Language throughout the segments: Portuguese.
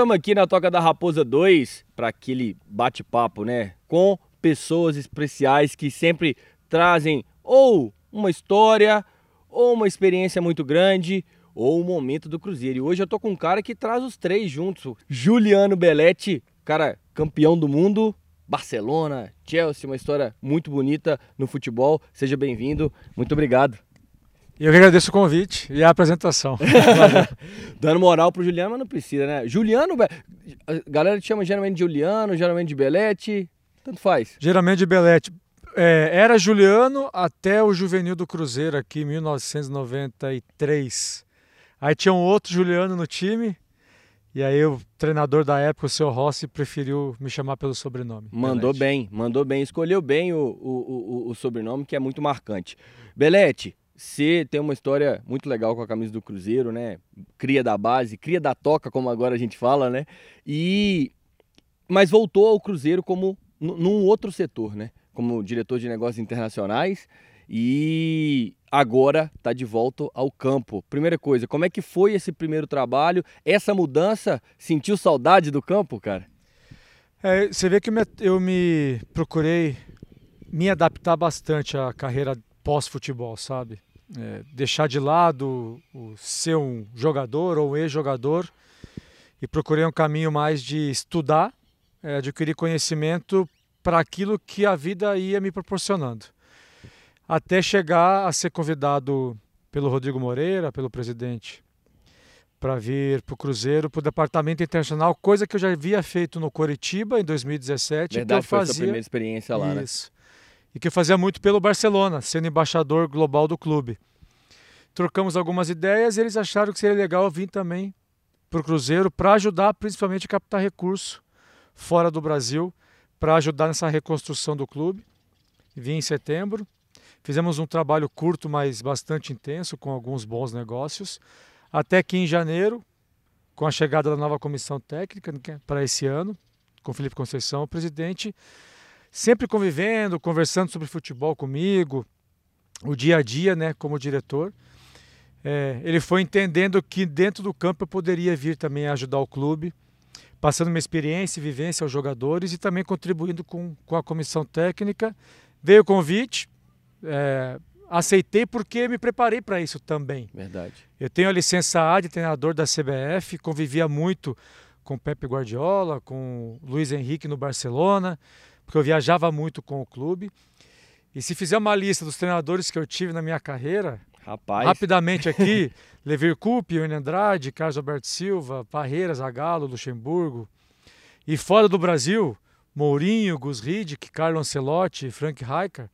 estamos aqui na Toca da Raposa 2 para aquele bate-papo, né? Com pessoas especiais que sempre trazem ou uma história, ou uma experiência muito grande, ou o momento do Cruzeiro. E hoje eu tô com um cara que traz os três juntos. Juliano Belletti, cara campeão do mundo, Barcelona, Chelsea, uma história muito bonita no futebol. Seja bem-vindo. Muito obrigado. Eu que agradeço o convite e a apresentação. Dando moral pro Juliano, mas não precisa, né? Juliano, a galera te chama geralmente de Juliano, geralmente de Belete, tanto faz. Geralmente de Belete. É, era Juliano até o Juvenil do Cruzeiro aqui em 1993. Aí tinha um outro Juliano no time, e aí o treinador da época, o seu Rossi, preferiu me chamar pelo sobrenome. Mandou Belete. bem, mandou bem, escolheu bem o, o, o, o sobrenome, que é muito marcante. Belete, você tem uma história muito legal com a camisa do Cruzeiro, né? Cria da base, cria da toca, como agora a gente fala, né? E mas voltou ao Cruzeiro como num outro setor, né? Como diretor de negócios internacionais e agora está de volta ao campo. Primeira coisa, como é que foi esse primeiro trabalho? Essa mudança, sentiu saudade do campo, cara? É, você vê que eu me procurei me adaptar bastante à carreira pós-futebol, sabe? É, deixar de lado o ser um jogador ou um ex-jogador e procurei um caminho mais de estudar, é, adquirir conhecimento para aquilo que a vida ia me proporcionando. Até chegar a ser convidado pelo Rodrigo Moreira, pelo presidente, para vir para o Cruzeiro, para o Departamento Internacional, coisa que eu já havia feito no Coritiba em 2017. Verdade, que eu foi fazia... a primeira experiência lá, né? Isso. né? E que fazia muito pelo Barcelona, sendo embaixador global do clube. Trocamos algumas ideias e eles acharam que seria legal vir também para o Cruzeiro para ajudar principalmente a captar recurso fora do Brasil, para ajudar nessa reconstrução do clube. Vim em setembro, fizemos um trabalho curto, mas bastante intenso, com alguns bons negócios, até que em janeiro, com a chegada da nova comissão técnica né, para esse ano, com Felipe Conceição, o presidente, sempre convivendo, conversando sobre futebol comigo, o dia a dia, né, como diretor. É, ele foi entendendo que dentro do campo eu poderia vir também ajudar o clube, passando uma experiência e vivência aos jogadores e também contribuindo com, com a comissão técnica. Veio o convite, é, aceitei porque me preparei para isso também. Verdade. Eu tenho a licença A de treinador da CBF, convivia muito com Pepe Guardiola, com Luiz Henrique no Barcelona porque eu viajava muito com o clube. E se fizer uma lista dos treinadores que eu tive na minha carreira, Rapaz. rapidamente aqui, Levir Coupe, Ione Andrade, Carlos Alberto Silva, Parreira, Zagallo, Luxemburgo. E fora do Brasil, Mourinho, Gus Hiddink, Carlo Ancelotti, Frank Rijkaard.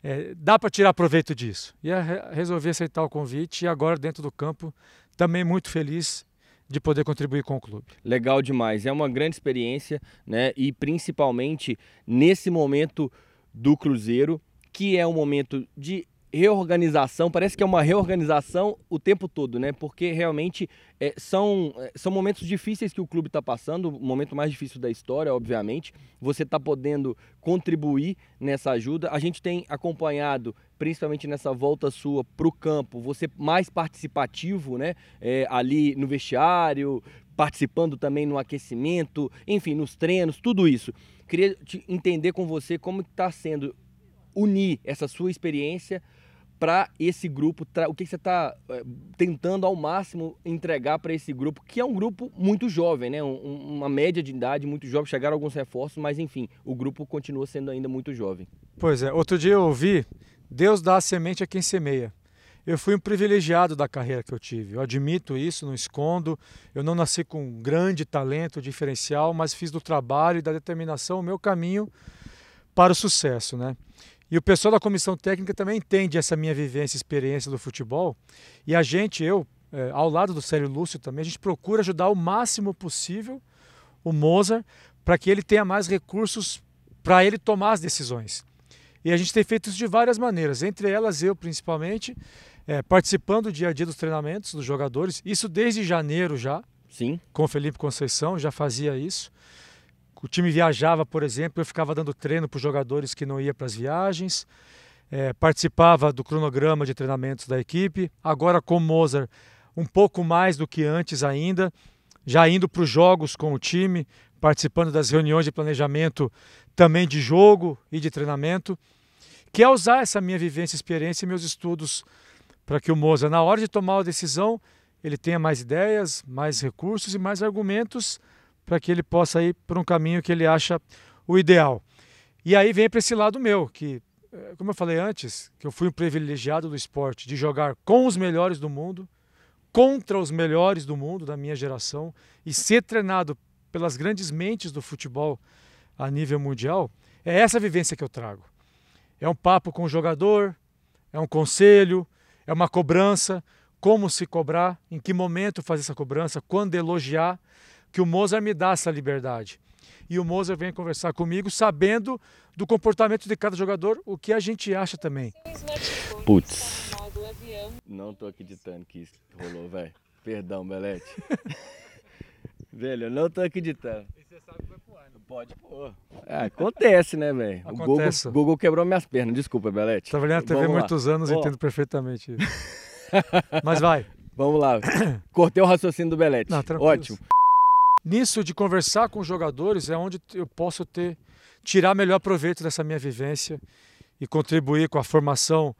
É, dá para tirar proveito disso. E resolvi aceitar o convite e agora dentro do campo também muito feliz de poder contribuir com o clube. Legal demais, é uma grande experiência, né? E principalmente nesse momento do Cruzeiro, que é um momento de reorganização, parece que é uma reorganização o tempo todo, né? Porque realmente é, são, é, são momentos difíceis que o clube está passando, o momento mais difícil da história, obviamente. Você está podendo contribuir nessa ajuda. A gente tem acompanhado, principalmente nessa volta sua para o campo, você mais participativo, né? É, ali no vestiário, participando também no aquecimento, enfim, nos treinos, tudo isso. Queria entender com você como está sendo unir essa sua experiência para esse grupo? O que você está eh, tentando ao máximo entregar para esse grupo, que é um grupo muito jovem, né? Um, uma média de idade muito jovem. Chegaram alguns reforços, mas enfim, o grupo continua sendo ainda muito jovem. Pois é. Outro dia eu ouvi: Deus dá a semente a quem semeia. Eu fui um privilegiado da carreira que eu tive. Eu admito isso, não escondo. Eu não nasci com um grande talento diferencial, mas fiz do trabalho e da determinação o meu caminho para o sucesso, né? E o pessoal da comissão técnica também entende essa minha vivência e experiência do futebol. E a gente, eu, é, ao lado do Célio Lúcio também, a gente procura ajudar o máximo possível o Mozart para que ele tenha mais recursos para ele tomar as decisões. E a gente tem feito isso de várias maneiras, entre elas eu principalmente, é, participando do dia a dia dos treinamentos dos jogadores, isso desde janeiro já. Sim. Com o Felipe Conceição, já fazia isso. O time viajava, por exemplo, eu ficava dando treino para os jogadores que não iam para as viagens, é, participava do cronograma de treinamentos da equipe. Agora com Mozart, um pouco mais do que antes ainda, já indo para os jogos com o time, participando das reuniões de planejamento também de jogo e de treinamento, que é usar essa minha vivência, experiência e meus estudos para que o Moza, na hora de tomar a decisão, ele tenha mais ideias, mais recursos e mais argumentos para que ele possa ir por um caminho que ele acha o ideal. E aí vem para esse lado meu, que, eh, como eu falei antes, que eu fui um privilegiado do esporte, de jogar com os melhores do mundo, contra os melhores do mundo da minha geração e ser treinado pelas grandes mentes do futebol a nível mundial, é essa vivência que eu trago. É um papo com o jogador, é um conselho, é uma cobrança, como se cobrar, em que momento fazer essa cobrança, quando elogiar, que o Mozart me dá essa liberdade. E o Mozart vem conversar comigo sabendo do comportamento de cada jogador, o que a gente acha também. Putz. Não tô acreditando que isso rolou, velho. Perdão, Belete. velho, eu não tô acreditando. E você sabe que vai pro ar, né? Pode pôr. É, acontece, né, velho? O Google, Google, quebrou minhas pernas. Desculpa, Belete. Tá na TV há muitos anos e entendo perfeitamente isso. Mas vai. Vamos lá. Cortei o raciocínio do Belete. Não, Ótimo. Nisso de conversar com os jogadores é onde eu posso ter tirar melhor proveito dessa minha vivência e contribuir com a formação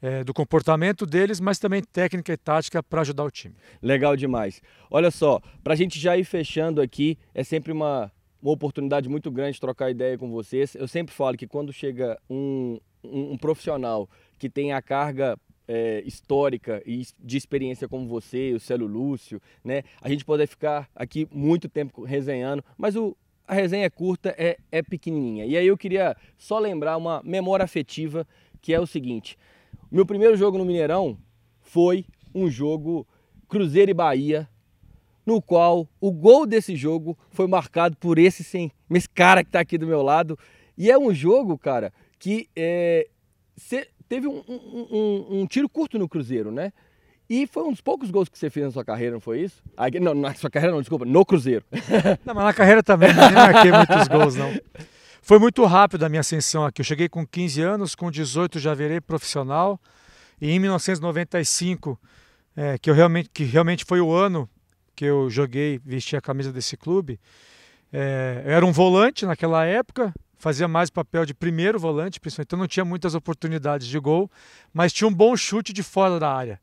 é, do comportamento deles, mas também técnica e tática para ajudar o time. Legal demais. Olha só, para a gente já ir fechando aqui, é sempre uma, uma oportunidade muito grande de trocar ideia com vocês. Eu sempre falo que quando chega um, um, um profissional que tem a carga é, histórica e de experiência como você, o Célio Lúcio, né? A gente pode ficar aqui muito tempo resenhando, mas o, a resenha é curta, é, é pequenininha. E aí eu queria só lembrar uma memória afetiva, que é o seguinte. Meu primeiro jogo no Mineirão foi um jogo Cruzeiro e Bahia, no qual o gol desse jogo foi marcado por esse, sim, esse cara que está aqui do meu lado. E é um jogo, cara, que é, teve um, um, um, um, tiro curto no Cruzeiro, né? E foi um dos poucos gols que você fez na sua carreira, não foi isso? Ah, não, na sua carreira não, desculpa, no Cruzeiro. Não, mas na carreira também, não marquei muitos gols, não. Foi muito rápido a minha ascensão aqui. Eu cheguei com 15 anos, com 18 já virei profissional. E em 1995, é, que, eu realmente, que realmente foi o ano que eu joguei, vesti a camisa desse clube, é, eu era um volante naquela época, fazia mais papel de primeiro volante, principalmente, então não tinha muitas oportunidades de gol, mas tinha um bom chute de fora da área,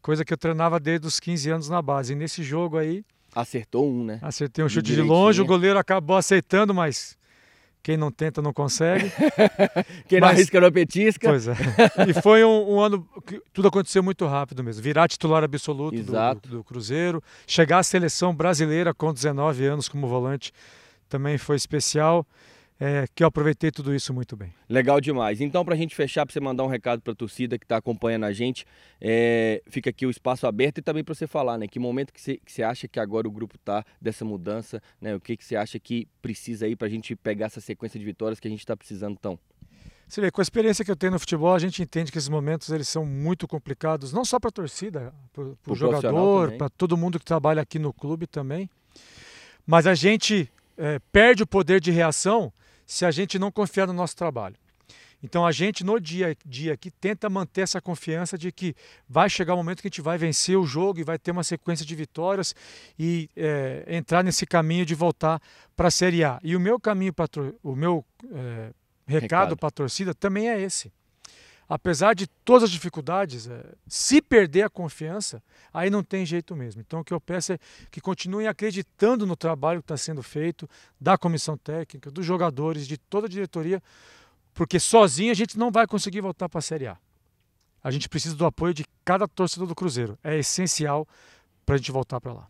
coisa que eu treinava desde os 15 anos na base. E nesse jogo aí. Acertou um, né? Acertei um chute de longe, o goleiro acabou aceitando, mas quem não tenta não consegue. Quem não arrisca não petisca. Pois é. E foi um, um, ano que tudo aconteceu muito rápido mesmo. Virar titular absoluto do, do, do, Cruzeiro. Chegar à seleção brasileira com 19 anos como volante também foi especial é, que eu aproveitei tudo isso muito bem. Legal demais. Então, para a gente fechar, para você mandar um recado para a torcida que está acompanhando a gente, é, fica aqui o espaço aberto e também para você falar, né? Que momento que você, que você acha que agora o grupo está dessa mudança, né? O que, que você acha que precisa aí para a gente pegar essa sequência de vitórias que a gente está precisando tão? Você vê, com a experiência que eu tenho no futebol, a gente entende que esses momentos eles são muito complicados, não só para a torcida, para o jogador, para todo mundo que trabalha aqui no clube também. Mas a gente é, perde o poder de reação se a gente não confiar no nosso trabalho. Então a gente no dia a dia aqui tenta manter essa confiança de que vai chegar o momento que a gente vai vencer o jogo e vai ter uma sequência de vitórias e é, entrar nesse caminho de voltar para a Série A. E o meu caminho o meu é, recado, recado. para a torcida também é esse apesar de todas as dificuldades, é, se perder a confiança, aí não tem jeito mesmo. Então o que eu peço é que continuem acreditando no trabalho que está sendo feito, da comissão técnica, dos jogadores, de toda a diretoria, porque sozinho a gente não vai conseguir voltar para a Série A. A gente precisa do apoio de cada torcedor do Cruzeiro. É essencial para a gente voltar para lá.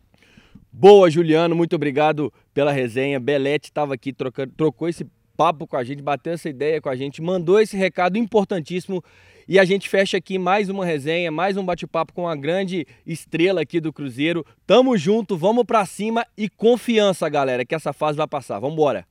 Boa, Juliano, muito obrigado pela resenha. Belete estava aqui, trocando, trocou esse papo com a gente, bateu essa ideia com a gente, mandou esse recado importantíssimo e a gente fecha aqui mais uma resenha, mais um bate-papo com a grande estrela aqui do Cruzeiro. Tamo junto, vamos para cima e confiança, galera, que essa fase vai passar. Vamos embora.